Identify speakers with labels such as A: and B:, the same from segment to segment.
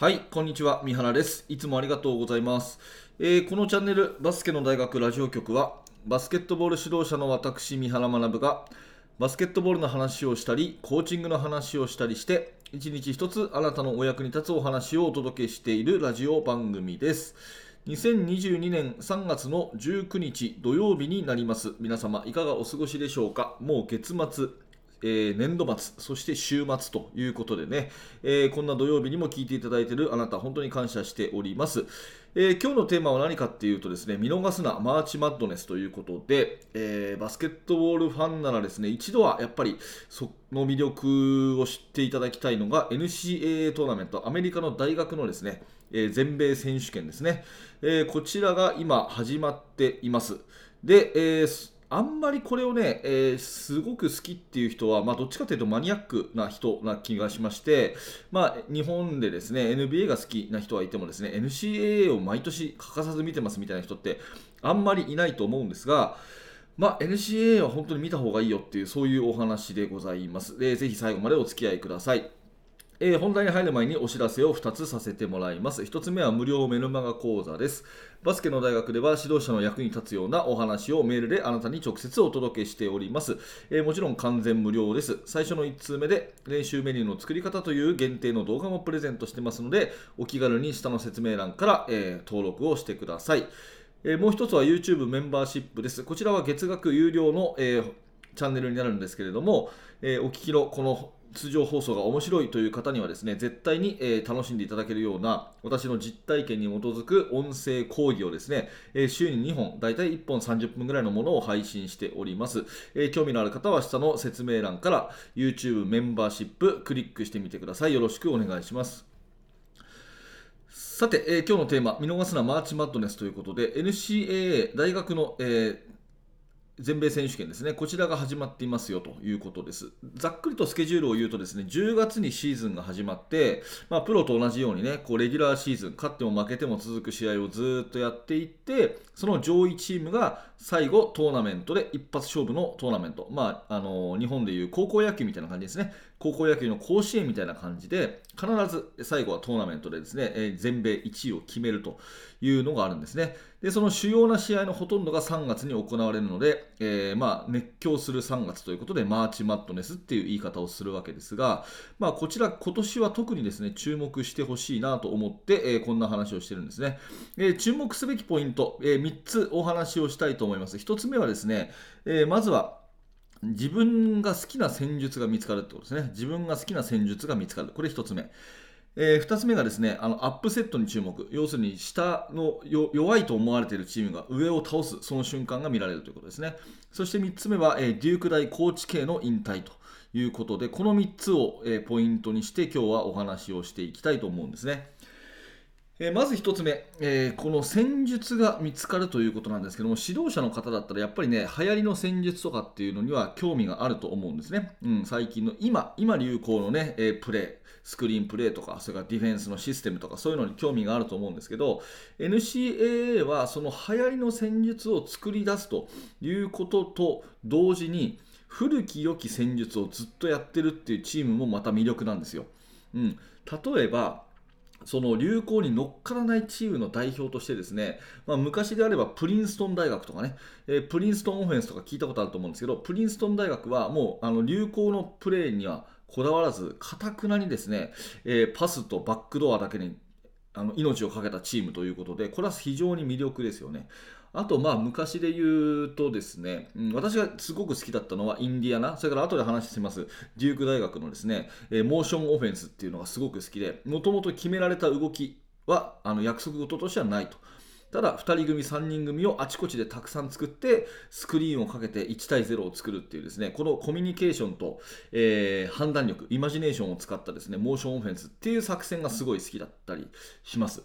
A: はい、こんにちは。三原です。いつもありがとうございます。えーこのチャンネル、バスケの大学ラジオ局は、バスケットボール指導者の私、三原学が、バスケットボールの話をしたり、コーチングの話をしたりして、一日一つあなたのお役に立つお話をお届けしているラジオ番組です。2022年3月の19日土曜日になります。皆様、いかがお過ごしでしょうか？もう月末、えー年度末、そして週末ということでね、えーこんな土曜日にも聞いていただいているあなた、本当に感謝しております。えー今日のテーマは何かっていうとですね、見逃すな、マーチマッドネスということで、えーバスケットボールファンならですね、一度はやっぱりその魅力を知っていただきたいのが NCAA トーナメント、アメリカの大学のですね、えー全米選手権ですね、えこちらが今始まっています。で、えーあんまりこれをね、えーすごく好きっていう人は、まあ、どっちかというとマニアックな人な気がしまして、まあ、日本でですね NBA が好きな人はいてもですね NCAA を毎年欠かさず見てますみたいな人ってあんまりいないと思うんですが、まあ、NCAA は本当に見た方がいいよっていうそういうお話でございます。でぜひ最後までお付き合いください。えー本題に入る前にお知らせを2つさせてもらいます。1つ目は無料メルマガ講座です。バスケの大学では指導者の役に立つようなお話をメールであなたに直接お届けしております。えーもちろん完全無料です。最初の1通目で練習メニューの作り方という限定の動画もプレゼントしてますので、お気軽に下の説明欄から、えー登録をしてください。えもう1つは YouTube メンバーシップです。こちらは月額有料の、えーチャンネルになるんですけれども、えーお聞きのこの通常放送が面白いという方にはですね絶対に、え楽しんでいただけるような私の実体験に基づく音声講義をですね、え週に2本だいたい1本30分ぐらいのものを配信しております、え興味のある方は下の説明欄から YouTube メンバーシップクリックしてみてください。よろしくお願いします。さて、え今日のテーマ、見逃すなマーチマッドネスということで、NCAA 大学の、えー全米選手権ですね、こちらが始まっていますよということです。ざっくりとスケジュールを言うとですね、10月にシーズンが始まって、まあ、プロと同じようにね、こうレギュラーシーズン、勝っても負けても続く試合をずっとやっていって、その上位チームが最後トーナメントで一発勝負のトーナメント、まあ、あの日本でいう高校野球みたいな感じですね、高校野球の甲子園みたいな感じで、必ず最後はトーナメントでですね、え全米1位を決めるというのがあるんですね。で、その主要な試合のほとんどが3月に行われるので、えーまあ、熱狂する3月ということで、マーチマットネスっていう言い方をするわけですが、まあ、こちら、今年は特にですね、注目してほしいなと思って、えーこんな話をしてるんですね。えー注目すべきポイント、え3つお話をしたいと思います。1つ目はですね、えまずは、自分が好きな戦術が見つかるってことですね。自分が好きな戦術が見つかる。これ1つ目。え2つ目がですね、あのアップセットに注目。要するに、下の弱いと思われているチームが上を倒す、その瞬間が見られるということですね。そして3つ目は、えーデューク大高知系の引退ということで、この3つを、えーポイントにして、今日はお話をしていきたいと思うんですね。えまず1つ目、えーこの戦術が見つかるということなんですけども指導者の方だったらやっぱりね流行りの戦術とかっていうのには興味があると思うんですね、うん、最近の今今流行のね、えープレースクリーンプレーとかそれからディフェンスのシステムとかそういうのに興味があると思うんですけど NCAA はその流行りの戦術を作り出すということと同時に古き良き戦術をずっとやってるっていうチームもまた魅力なんですよ、うん、例えばその流行に乗っからないチームの代表としてですね、まあ、昔であればプリンストン大学とかね、えープリンストンオフェンスとか聞いたことあると思うんですけど、プリンストン大学はもうあの流行のプレーにはこだわらず、かたくなにですね、えーパスとバックドアだけにあの命を懸けたチームということで、これは非常に魅力ですよね。あと、まあ、昔で言うとですね、うん私がすごく好きだったのはインディアナ、それから後で話します、デューク大学のですね、えーモーションオフェンスっていうのがすごく好きで、もともと決められた動きはあの約束事としてはないと。ただ、2人組、3人組をあちこちでたくさん作って、スクリーンをかけて1対0を作るっていうですね、このコミュニケーションと、えー判断力、イマジネーションを使ったですね、モーションオフェンスっていう作戦がすごい好きだったりします。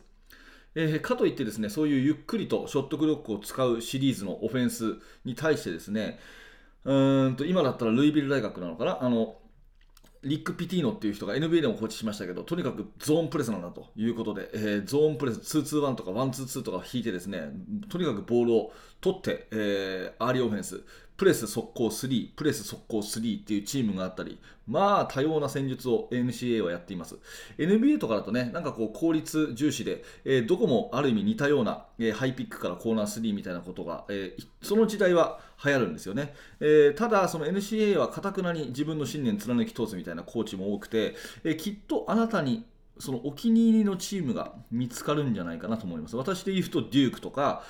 A: えーかといってですねそういうゆっくりとショットクロックを使うシリーズのオフェンスに対してですねうんと今だったらルイビル大学なのかな？あのリック・ピティーノっていう人が NBA でもコーチしましたけど、とにかくゾーンプレスなんだということで、えーゾーンプレス、2-2-1とか1-2-2とか引いてですね、とにかくボールを取って、えーアーリーオフェンス、プレス速攻3、プレス速攻3っていうチームがあったり、まあ多様な戦術を NCA はやっています。NBA とかだとね、なんかこう効率重視で、えー、どこもある意味似たような、えー、ハイピックからコーナー3みたいなことが、えー、その時代は流行るんですよね。えただ、その NCA はかたくなに自分の信念貫き通すみたいなコーチも多くて、えきっとあなたにそのお気に入りのチームが見つかるんじゃないかなと思います。私で言うとデュークとか、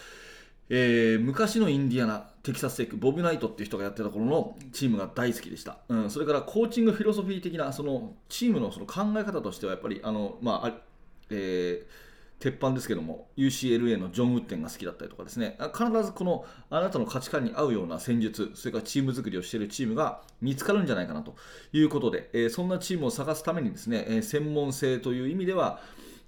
A: えー、昔のインディアナ、テキサステック、ボブ・ナイトっていう人がやってた頃のチームが大好きでした。うん、それからコーチングフィロソフィー的なそのチームのその考え方としてはやっぱりあの、まあえー、鉄板ですけども UCLA のジョン・ウッテンが好きだったりとかですね必ずこのあなたの価値観に合うような戦術それからチーム作りをしているチームが見つかるんじゃないかなということで、えー、そんなチームを探すためにですね、えー、専門性という意味では、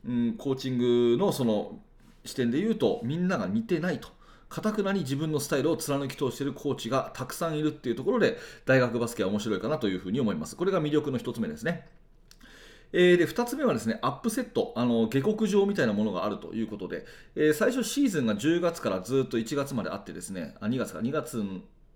A: うん、コーチングのその視点で言うとみんなが似てないとかたくなに自分のスタイルを貫き通しているコーチがたくさんいるっていうところで大学バスケは面白いかなというふうに思います。これが魅力の1つ目ですね。えー、で2つ目はですねアップセットあの下克上みたいなものがあるということで、えー、最初シーズンが10月からずっと1月まであってですねあ2月か2月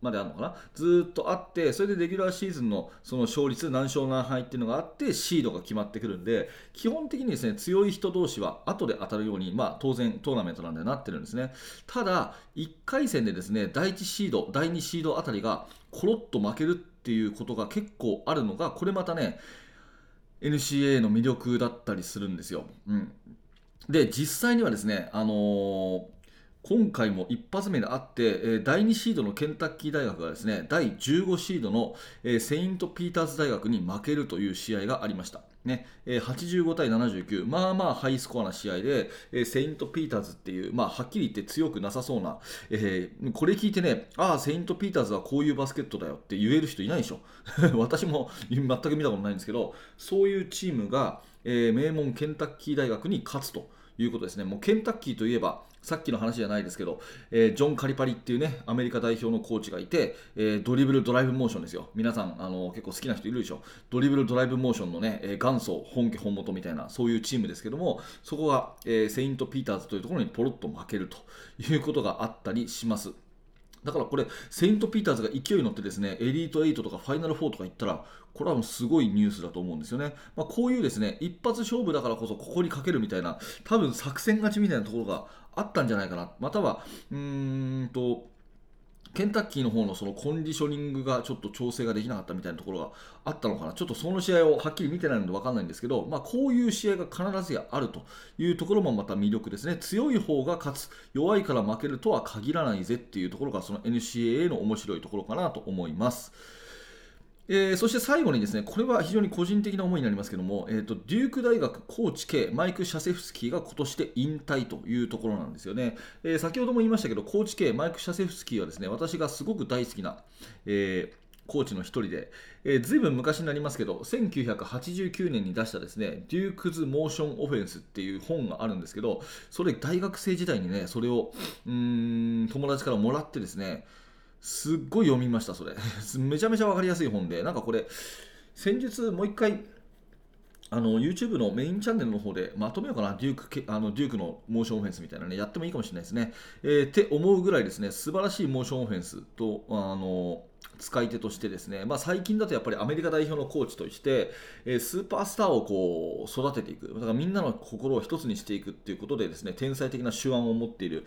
A: まであるのかな？ずっとあってそれでレギュラーシーズンのその勝率何勝何敗っていうのがあってシードが決まってくるんで基本的にですね強い人同士は後で当たるように、まあ、当然トーナメントなんでなってるんですね。ただ1回戦でですね第1シード第2シードあたりがコロッと負けるっていうことが結構あるのがこれまたね NCA の魅力だったりするんですよ、うん、で実際にはですねあのー今回も一発目であって、第2シードのケンタッキー大学がですね第15シードのセイント・ピーターズ大学に負けるという試合がありました。ね、85対79、まあまあハイスコアな試合で、セイント・ピーターズっていう、まあ、はっきり言って強くなさそうな、えー、これ聞いてね、ああ、セイント・ピーターズはこういうバスケットだよって言える人いないでしょ。私も全く見たことないんですけど、そういうチームが、えー、名門ケンタッキー大学に勝つと。いうことですね。もうケンタッキーといえば、さっきの話じゃないですけど、えー、ジョン・カリパリっていうね、アメリカ代表のコーチがいて、えー、ドリブル、ドライブモーションですよ。皆さん、あの結構好きな人いるでしょ。ドリブル、ドライブモーションのね、えー、元祖、本家本元みたいな、そういうチームですけども、そこが、えセイント・ピーターズというところにポロッと負けるということがあったりします。だからこれ、セイント・ピーターズが勢いに乗ってですね、エリート8とかファイナル4とか行ったら、これはもうすごいニュースだと思うんですよね。まあ、こういうですね、一発勝負だからこそここにかけるみたいな、多分作戦勝ちみたいなところがあったんじゃないかな。または、うーんと、ケンタッキーの方のそのコンディショニングがちょっと調整ができなかったみたいなところがあったのかな、ちょっとその試合をはっきり見てないので分かんないんですけど、まあ、こういう試合が必ずやあるというところもまた魅力ですね、強い方が勝つ、弱いから負けるとは限らないぜっていうところが、その NCAA の面白いところかなと思います。えー、そして最後にですね、これは非常に個人的な思いになりますけども、えーと、デューク大学コーチ系マイク・シャセフスキーが今年で引退というところなんですよね。えー、先ほども言いましたけど、コーチ系マイク・シャセフスキーはですね、私がすごく大好きな、えーコーチの一人で、えー、ずいぶん昔になりますけど、1989年に出したですね、デュークズ・モーション・オフェンスっていう本があるんですけど、それ大学生時代にね、それをうん友達からもらってですね、すっごい読みました、それ。めちゃめちゃ分かりやすい本で、なんかこれ、先日もう一回、あの YouTube のメインチャンネルの方でまとめようかな、デュークあのデュークのモーションオフェンスみたいなね、やってもいいかもしれないですね。えー、って思うぐらいですね、素晴らしいモーションオフェンスと、あの使い手としてですね、まあ、最近だとやっぱりアメリカ代表のコーチとして、えー、スーパースターをこう育てていく、だからみんなの心を一つにしていくっていうことでですね、天才的な手腕を持っている、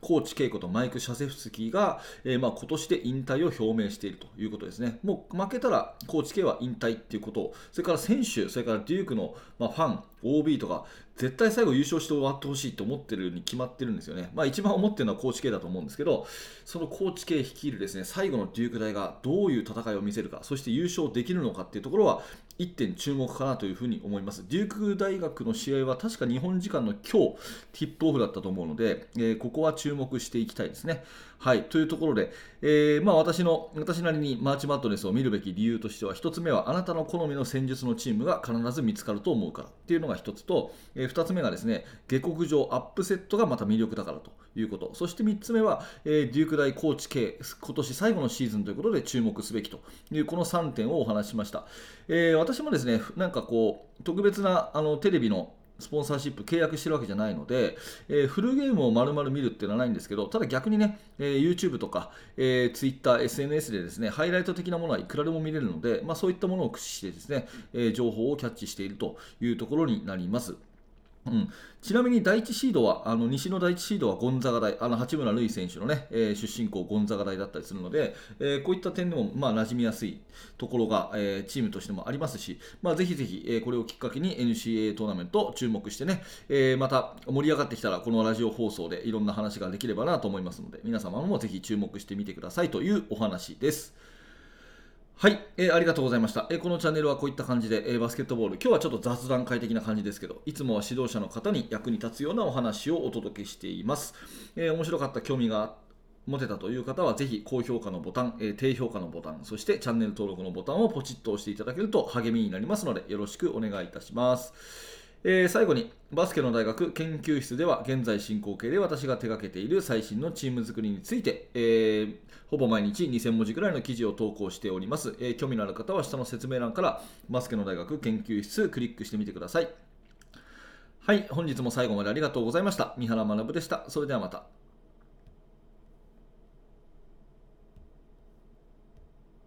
A: コーチ稽古とマイク・シャセフスキーが、えー、まあ、今年で引退を表明しているということですね。もう負けたらコーチ系は引退っていうこと、それから選手、それからデュークの、まあ、ファン、OB とか、絶対最後優勝して終わってほしいと思ってるに決まってるんですよね。まあ一番思ってるのはコーチ系だと思うんですけど、そのコーチ系率いるですね、最後のデューク大がどういう戦いを見せるか、そして優勝できるのかっていうところは、1点注目かなというふうに思います。デューク大学の試合は確か日本時間の今日、ティップオフだったと思うので、えー、ここは注目していきたいですね。はい、というところで、えー、まあ、私の私なりにマーチマットネスを見るべき理由としては、1つ目はあなたの好みの戦術のチームが必ず見つかると思うからっていうのが1つと、えー、2つ目がですね、下克上アップセットがまた魅力だからということ、そして3つ目は、えー、デューク大コーチ系、今年最後のシーズンということで注目すべきというこの3点をお話しました。え私もですね、なんかこう、特別なあのテレビのスポンサーシップ契約してるわけじゃないので、えー、フルゲームを丸々見るっていうのはないんですけど、ただ逆にね、えー、YouTube とか、えー、Twitter、SNS でですね、ハイライト的なものはいくらでも見れるので、まあ、そういったものを駆使してですね、え情報をキャッチしているというところになります。うん、ちなみに第1シードは、あの西の第1シードはゴンザガ大、あの八村塁選手の、ねえー、出身校ゴンザガ大だったりするので、えー、こういった点でも、まあ、馴染みやすいところが、えー、チームとしてもありますし、まあ、ぜひぜひ、えー、これをきっかけに NCAA トーナメント注目してね、えー、また盛り上がってきたら、このラジオ放送でいろんな話ができればなと思いますので、皆様もぜひ注目してみてくださいというお話です。はい、えー、ありがとうございました、えー、このチャンネルはこういった感じで、えー、バスケットボール、今日はちょっと雑談会的な感じですけど、いつもは指導者の方に役に立つようなお話をお届けしています。え面白かった、興味が持てたという方は、ぜひ高評価のボタン、え低評価のボタン、そしてチャンネル登録のボタンをポチッと押していただけると励みになりますので、よろしくお願いいたします。えー、最後にバスケの大学研究室では現在進行形で私が手掛けている最新のチーム作りについて、えー、ほぼ毎日2000文字くらいの記事を投稿しております、えー、興味のある方は下の説明欄からバスケの大学研究室クリックしてみてください。はい本日も最後までありがとうございました。三原学でした。それではまた。